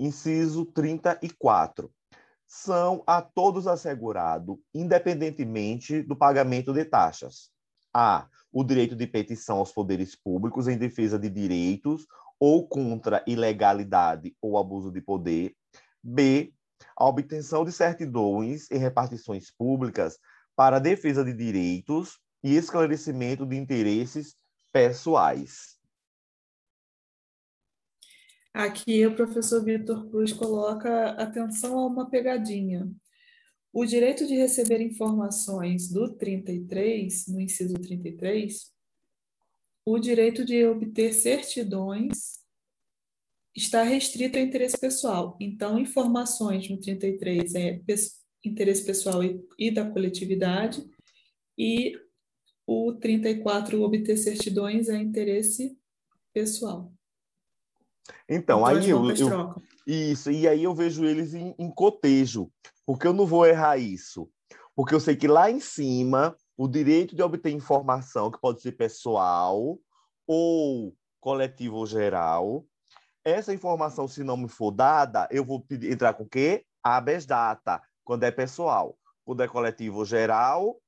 Inciso 34. São a todos assegurados, independentemente do pagamento de taxas. A. O direito de petição aos poderes públicos em defesa de direitos ou contra ilegalidade ou abuso de poder. B. A obtenção de certidões em repartições públicas para defesa de direitos e esclarecimento de interesses pessoais. Aqui o professor Vitor Cruz coloca atenção a uma pegadinha. O direito de receber informações do 33, no inciso 33, o direito de obter certidões está restrito ao interesse pessoal. Então, informações no 33 é interesse pessoal e, e da coletividade, e o 34, obter certidões, é interesse pessoal. Então, então aí eu, eu, isso, e aí eu vejo eles em, em cotejo, porque eu não vou errar isso. Porque eu sei que lá em cima, o direito de obter informação, que pode ser pessoal ou coletivo ou geral, essa informação, se não me for dada, eu vou pedir, entrar com o quê? Habeas data, quando é pessoal. Quando é coletivo ou geral,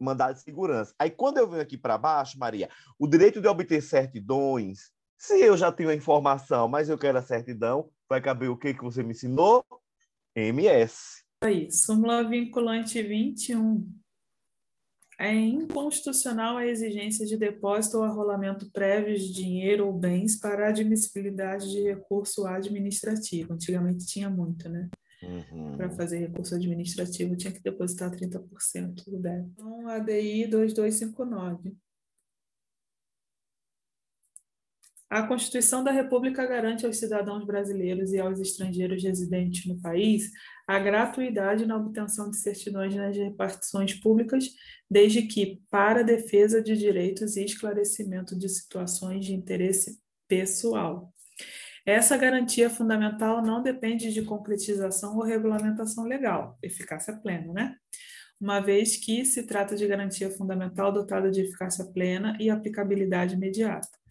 mandado de segurança. Aí, quando eu venho aqui para baixo, Maria, o direito de obter certidões, se eu já tenho a informação, mas eu quero a certidão, vai caber o que que você me ensinou? MS. Aí, súmula vinculante 21. É inconstitucional a exigência de depósito ou arrolamento prévio de dinheiro ou bens para admissibilidade de recurso administrativo. Antigamente tinha muito, né? Uhum. Para fazer recurso administrativo tinha que depositar 30% do débito. Então, ADI 2259. A Constituição da República garante aos cidadãos brasileiros e aos estrangeiros residentes no país a gratuidade na obtenção de certidões nas repartições públicas, desde que para defesa de direitos e esclarecimento de situações de interesse pessoal. Essa garantia fundamental não depende de concretização ou regulamentação legal, eficácia plena, né? Uma vez que se trata de garantia fundamental dotada de eficácia plena e aplicabilidade imediata.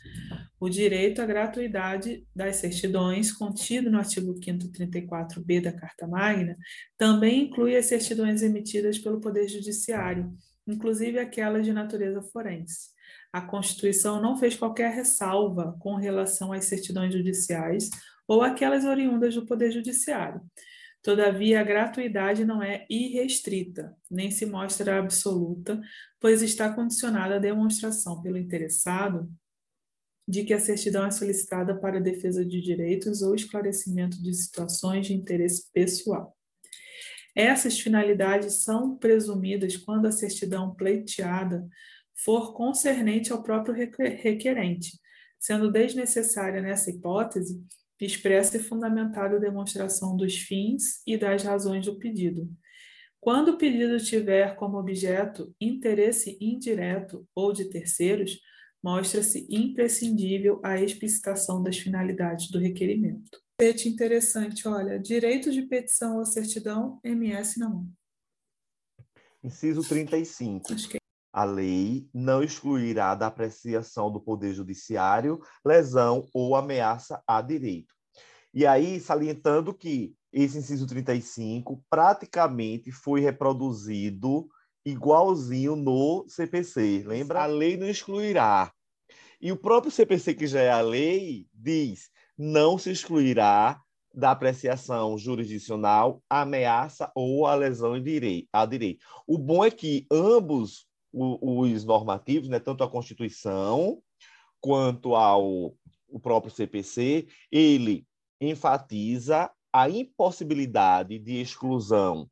O direito à gratuidade das certidões, contido no artigo 5 34b da Carta Magna, também inclui as certidões emitidas pelo Poder Judiciário, inclusive aquelas de natureza forense. A Constituição não fez qualquer ressalva com relação às certidões judiciais ou aquelas oriundas do Poder Judiciário. Todavia, a gratuidade não é irrestrita, nem se mostra absoluta, pois está condicionada à demonstração pelo interessado de que a certidão é solicitada para defesa de direitos ou esclarecimento de situações de interesse pessoal. Essas finalidades são presumidas quando a certidão pleiteada for concernente ao próprio requerente, sendo desnecessária nessa hipótese expressa e fundamentada demonstração dos fins e das razões do pedido. Quando o pedido tiver como objeto interesse indireto ou de terceiros, mostra-se imprescindível a explicitação das finalidades do requerimento. Pete interessante, olha, direito de petição ou certidão, MS não. Inciso 35. Acho que... É. A lei não excluirá da apreciação do Poder Judiciário lesão ou ameaça a direito. E aí, salientando que esse inciso 35 praticamente foi reproduzido igualzinho no CPC. Lembra? A lei não excluirá. E o próprio CPC, que já é a lei, diz: não se excluirá da apreciação jurisdicional a ameaça ou a lesão a direito. O bom é que ambos os normativos, né, tanto a Constituição quanto ao o próprio CPC, ele enfatiza a impossibilidade de exclusão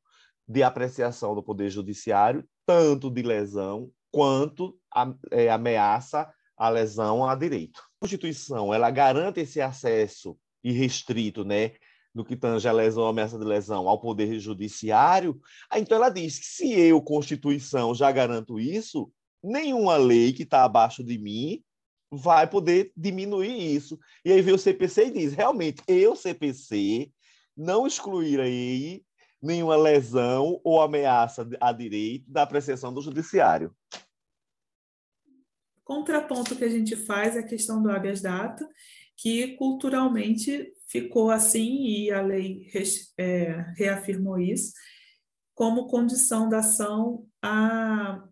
de apreciação do Poder Judiciário, tanto de lesão quanto a, é, ameaça à lesão a direito. A Constituição ela garante esse acesso irrestrito, né, no que tange a lesão, a ameaça de lesão ao Poder Judiciário. Então ela diz que se eu, Constituição, já garanto isso, nenhuma lei que está abaixo de mim vai poder diminuir isso. E aí vem o CPC e diz, realmente, eu, CPC, não excluirei nenhuma lesão ou ameaça a direito da apreciação do judiciário. Contraponto que a gente faz é a questão do habeas data, que culturalmente ficou assim, e a lei é, reafirmou isso, como condição da ação a,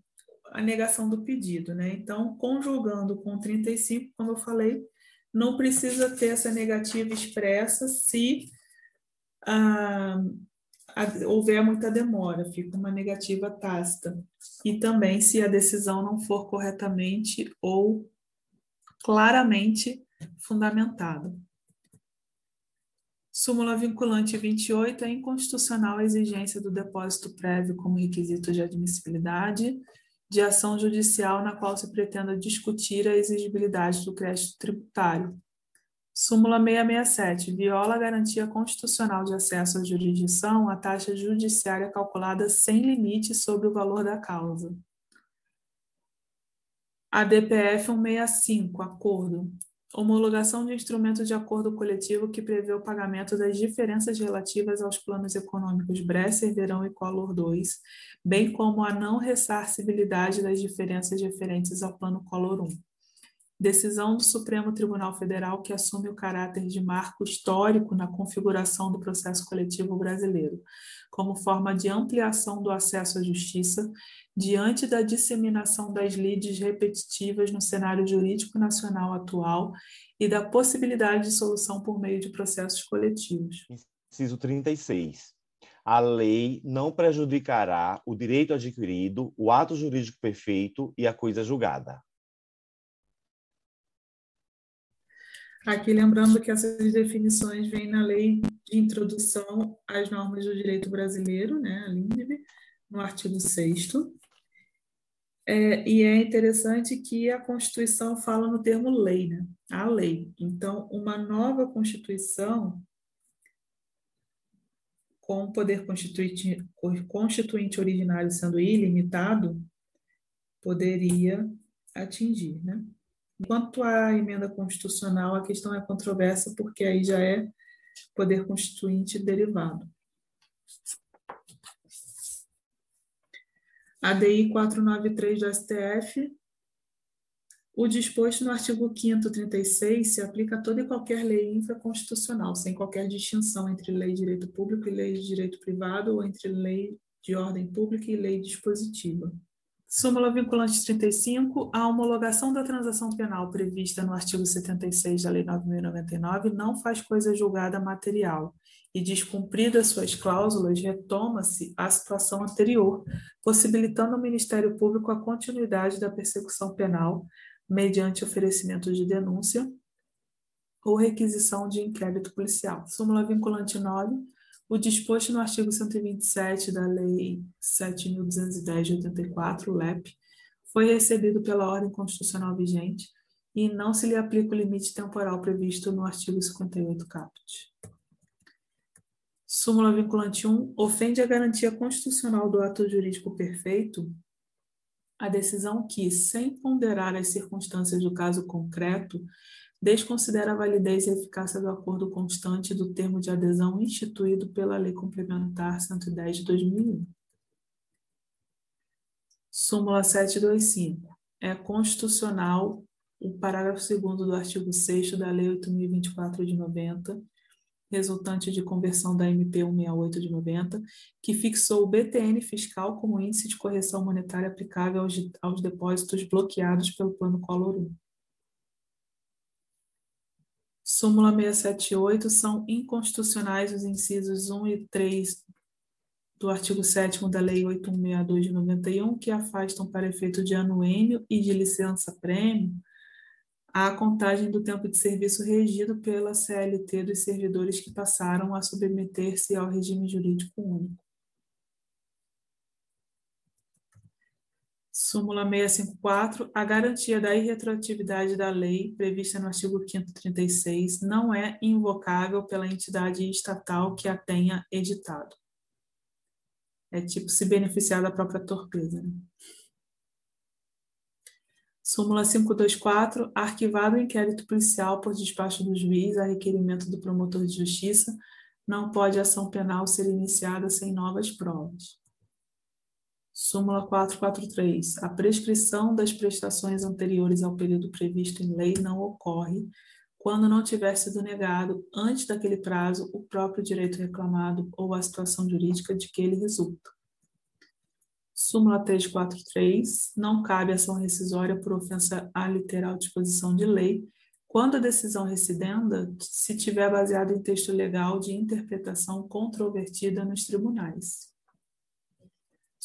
a negação do pedido. Né? Então, conjugando com 35, como eu falei, não precisa ter essa negativa expressa se ah, houver muita demora, fica uma negativa tácita. E também se a decisão não for corretamente ou claramente fundamentada. Súmula vinculante 28 é inconstitucional a exigência do depósito prévio como requisito de admissibilidade de ação judicial na qual se pretenda discutir a exigibilidade do crédito tributário. Súmula 667. Viola a garantia constitucional de acesso à jurisdição a taxa judiciária calculada sem limite sobre o valor da causa. ADPF 165. Acordo homologação de instrumento de acordo coletivo que prevê o pagamento das diferenças relativas aos planos econômicos Bresser, Verão e Collor 2, bem como a não ressarcibilidade das diferenças referentes ao plano Collor 1. Decisão do Supremo Tribunal Federal que assume o caráter de marco histórico na configuração do processo coletivo brasileiro, como forma de ampliação do acesso à justiça diante da disseminação das lides repetitivas no cenário jurídico nacional atual e da possibilidade de solução por meio de processos coletivos. Inciso 36. A lei não prejudicará o direito adquirido, o ato jurídico perfeito e a coisa julgada. Aqui lembrando que essas definições vêm na lei de introdução às normas do direito brasileiro, né, a LINDB, no artigo 6 é, e é interessante que a Constituição fala no termo lei, né? A lei. Então, uma nova Constituição com o poder constituinte, constituinte originário sendo ilimitado, poderia atingir, né? Quanto à emenda constitucional, a questão é controversa, porque aí já é poder constituinte derivado. ADI 493 do STF, o disposto no artigo 5º 36 se aplica a toda e qualquer lei infraconstitucional, sem qualquer distinção entre lei de direito público e lei de direito privado, ou entre lei de ordem pública e lei dispositiva. Súmula vinculante 35. A homologação da transação penal prevista no artigo 76 da Lei 9.099 não faz coisa julgada material e, descumpridas suas cláusulas, retoma-se a situação anterior, possibilitando ao Ministério Público a continuidade da persecução penal mediante oferecimento de denúncia ou requisição de inquérito policial. Súmula vinculante 9 o disposto no artigo 127 da Lei 7.210 de 84, LEP, foi recebido pela ordem constitucional vigente e não se lhe aplica o limite temporal previsto no artigo 58 caput. Súmula vinculante 1. Ofende a garantia constitucional do ato jurídico perfeito a decisão que, sem ponderar as circunstâncias do caso concreto, desconsidera a validez e eficácia do acordo constante do termo de adesão instituído pela Lei Complementar 110 de 2001. Súmula 725. É constitucional o parágrafo 2 do artigo 6 da Lei 8.024 de 90, resultante de conversão da MP 168 de 90, que fixou o BTN fiscal como índice de correção monetária aplicável aos, aos depósitos bloqueados pelo Plano Collor 1 súmula 678 são inconstitucionais os incisos 1 e 3 do artigo 7 da Lei 8162 de 91, que afastam para efeito de anuênio e de licença-prêmio a contagem do tempo de serviço regido pela CLT dos servidores que passaram a submeter-se ao regime jurídico único. Súmula 654, a garantia da irretroatividade da lei prevista no artigo 536 não é invocável pela entidade estatal que a tenha editado. É tipo se beneficiar da própria torpeza. Né? Súmula 524, arquivado o inquérito policial por despacho do juiz a requerimento do promotor de justiça, não pode ação penal ser iniciada sem novas provas. Súmula 443. A prescrição das prestações anteriores ao período previsto em lei não ocorre quando não tiver sido negado, antes daquele prazo, o próprio direito reclamado ou a situação jurídica de que ele resulta. Súmula 343. Não cabe ação rescisória por ofensa à literal disposição de lei, quando a decisão recidenda se tiver baseada em texto legal de interpretação controvertida nos tribunais.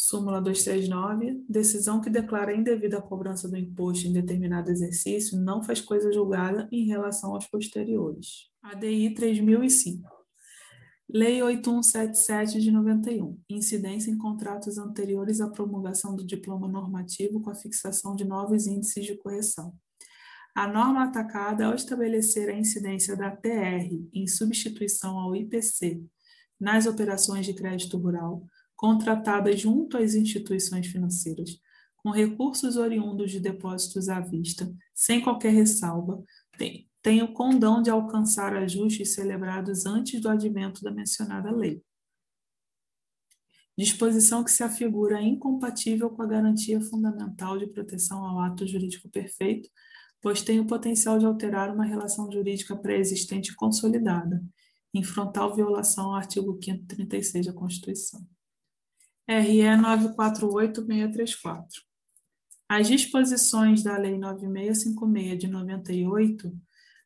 Súmula 239. Decisão que declara indevida a cobrança do imposto em determinado exercício não faz coisa julgada em relação aos posteriores. ADI 3005. Lei 8177 de 91. Incidência em contratos anteriores à promulgação do diploma normativo com a fixação de novos índices de correção. A norma atacada, ao estabelecer a incidência da TR em substituição ao IPC nas operações de crédito rural, contratadas junto às instituições financeiras, com recursos oriundos de depósitos à vista, sem qualquer ressalva, tem, tem o condão de alcançar ajustes celebrados antes do advento da mencionada lei. Disposição que se afigura incompatível com a garantia fundamental de proteção ao ato jurídico perfeito, pois tem o potencial de alterar uma relação jurídica pré-existente consolidada, em frontal violação ao artigo 536 da Constituição. RE 948634. As disposições da Lei 9656 de 98,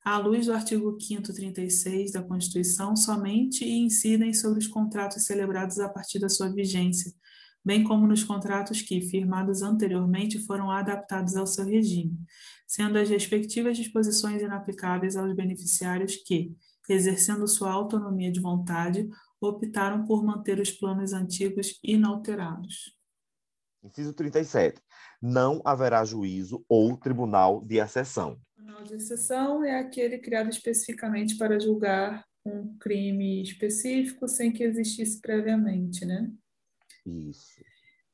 à luz do artigo 536 da Constituição, somente incidem sobre os contratos celebrados a partir da sua vigência, bem como nos contratos que, firmados anteriormente, foram adaptados ao seu regime, sendo as respectivas disposições inaplicáveis aos beneficiários que, exercendo sua autonomia de vontade, optaram por manter os planos antigos inalterados. Inciso 37. Não haverá juízo ou tribunal de acessão. O tribunal de acessão é aquele criado especificamente para julgar um crime específico sem que existisse previamente, né? Isso.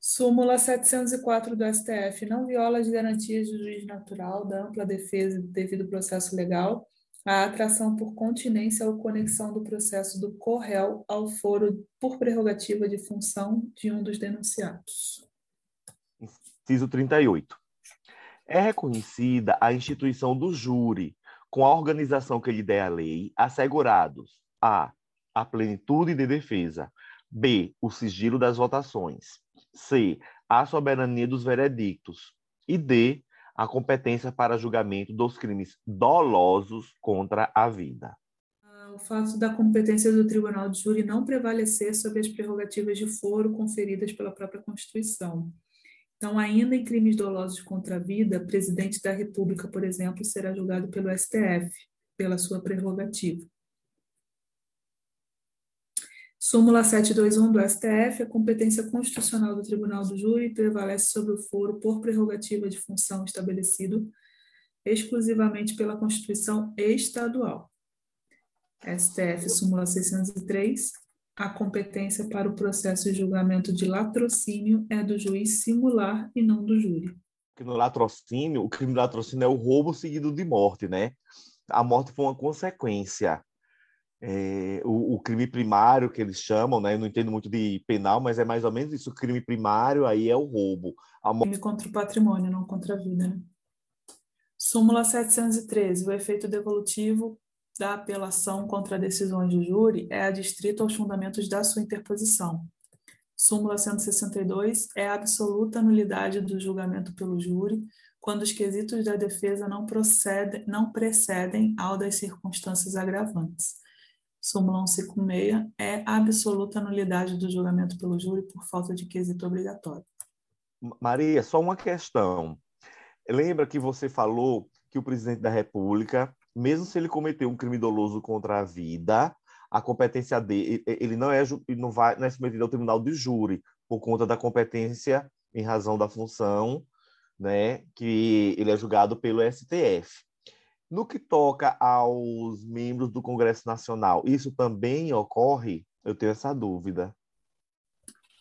Súmula 704 do STF não viola as garantias do juiz natural, da ampla defesa do devido processo legal a atração por continência ou conexão do processo do corréu ao foro por prerrogativa de função de um dos denunciados. Inciso 38. É reconhecida a instituição do júri, com a organização que lhe der a lei, assegurados a. a plenitude de defesa, b. o sigilo das votações, c. a soberania dos veredictos e d a competência para julgamento dos crimes dolosos contra a vida. Ah, o fato da competência do Tribunal de Júri não prevalecer sobre as prerrogativas de foro conferidas pela própria Constituição. Então, ainda em crimes dolosos contra a vida, o presidente da República, por exemplo, será julgado pelo STF, pela sua prerrogativa. Súmula 721 do STF, a competência constitucional do Tribunal do Júri prevalece sobre o foro por prerrogativa de função estabelecido exclusivamente pela Constituição Estadual. STF, súmula 603, a competência para o processo de julgamento de latrocínio é do juiz singular e não do júri. No latrocínio, o crime de latrocínio é o roubo seguido de morte, né? A morte foi uma consequência é, o, o, crime primário que eles chamam, né? Eu não entendo muito de penal, mas é mais ou menos isso. O crime primário aí é o roubo. A... Crime contra o patrimônio, não contra a vida, né? Súmula 713. O efeito devolutivo da apelação contra decisões do júri é adstrito aos fundamentos da sua interposição. Súmula 162 é a absoluta nulidade do julgamento pelo júri quando os quesitos da defesa não, procedem, não precedem ao das circunstâncias agravantes súmula 156, é absoluta nulidade do julgamento pelo júri por falta de quesito obrigatório. Maria, só uma questão. Lembra que você falou que o presidente da República, mesmo se ele cometeu um crime doloso contra a vida, a competência dele, ele não é não vai não é submetido ao tribunal de júri por conta da competência em razão da função, né, que ele é julgado pelo STF. No que toca aos membros do Congresso Nacional, isso também ocorre? Eu tenho essa dúvida.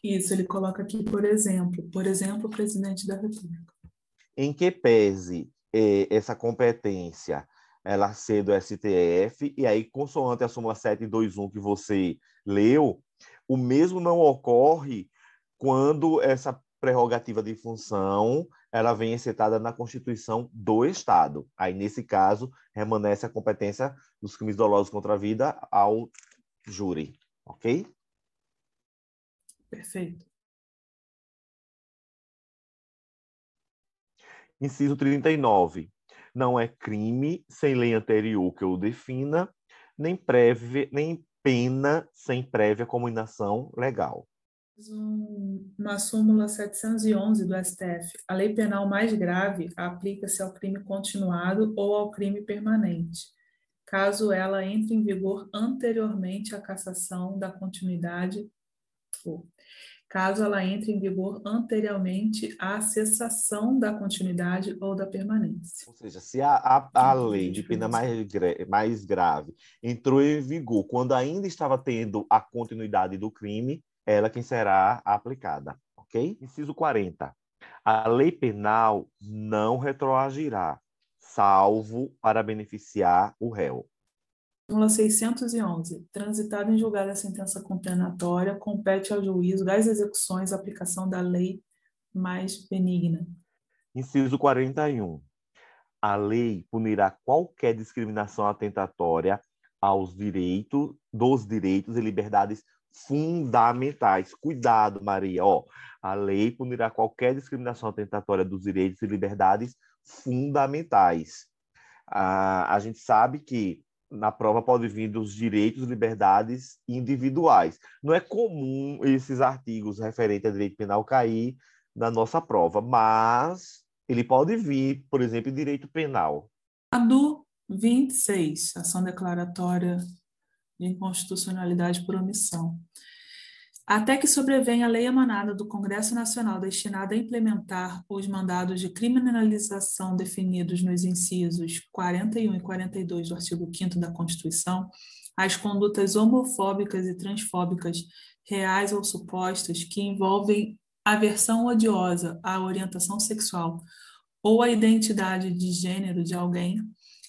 Isso, ele coloca aqui, por exemplo, por exemplo, o presidente da República. Em que pese eh, essa competência ela ser do STF, e aí, consoante a súmula 721 que você leu, o mesmo não ocorre quando essa prerrogativa de função, ela vem encetada na Constituição do Estado. Aí, nesse caso, remanesce a competência dos crimes dolosos contra a vida ao júri, ok? Perfeito. Inciso 39. Não é crime sem lei anterior que o defina, nem, prévia, nem pena sem prévia combinação legal. Uma súmula 711 do STF. A lei penal mais grave aplica-se ao crime continuado ou ao crime permanente, caso ela entre em vigor anteriormente à cassação da continuidade ou caso ela entre em vigor anteriormente à cessação da continuidade ou da permanência. Ou seja, se a, a, a lei de pena mais, mais grave entrou em vigor quando ainda estava tendo a continuidade do crime, ela quem será aplicada, ok? Inciso 40. A lei penal não retroagirá, salvo para beneficiar o réu. Súmula 611. Transitada em julgada a sentença condenatória, compete ao juízo das execuções a aplicação da lei mais benigna. Inciso 41. A lei punirá qualquer discriminação atentatória aos direitos, dos direitos e liberdades fundamentais. Cuidado, Maria. Ó, a lei punirá qualquer discriminação atentatória dos direitos e liberdades fundamentais. Ah, a gente sabe que na prova pode vir dos direitos e liberdades individuais. Não é comum esses artigos referentes a direito penal cair na nossa prova, mas ele pode vir, por exemplo, em direito penal. A do 26, ação declaratória de inconstitucionalidade por omissão. Até que sobrevenha a lei emanada do Congresso Nacional destinada a implementar os mandados de criminalização definidos nos incisos 41 e 42 do artigo 5 da Constituição, as condutas homofóbicas e transfóbicas reais ou supostas que envolvem aversão odiosa à orientação sexual ou à identidade de gênero de alguém,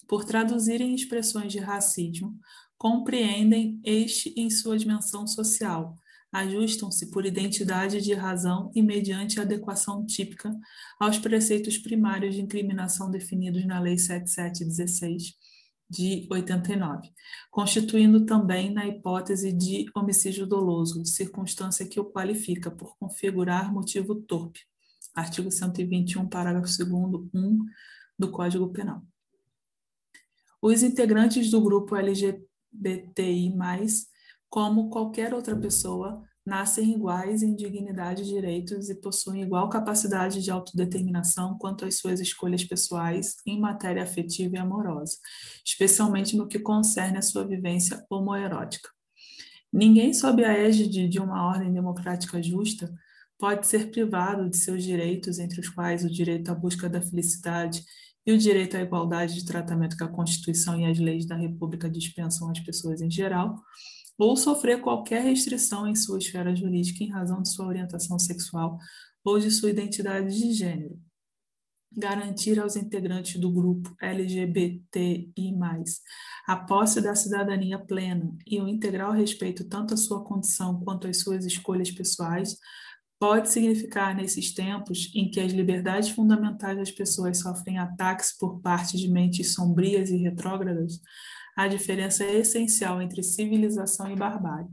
por traduzirem expressões de racismo, compreendem este em sua dimensão social ajustam-se por identidade de razão e mediante adequação típica aos preceitos primários de incriminação definidos na Lei 7716 de 89, constituindo também na hipótese de homicídio doloso, circunstância que o qualifica por configurar motivo torpe. Artigo 121, parágrafo 2 1 do Código Penal. Os integrantes do grupo LGBTI+, como qualquer outra pessoa, nascem iguais em dignidade e direitos e possuem igual capacidade de autodeterminação quanto às suas escolhas pessoais em matéria afetiva e amorosa, especialmente no que concerne à sua vivência homoerótica. Ninguém sob a égide de uma ordem democrática justa pode ser privado de seus direitos, entre os quais o direito à busca da felicidade e o direito à igualdade de tratamento que a Constituição e as leis da República dispensam às pessoas em geral, ou sofrer qualquer restrição em sua esfera jurídica em razão de sua orientação sexual ou de sua identidade de gênero. Garantir aos integrantes do grupo LGBTI, a posse da cidadania plena e o integral respeito tanto à sua condição quanto às suas escolhas pessoais, pode significar, nesses tempos em que as liberdades fundamentais das pessoas sofrem ataques por parte de mentes sombrias e retrógradas, a diferença é essencial entre civilização e barbárie.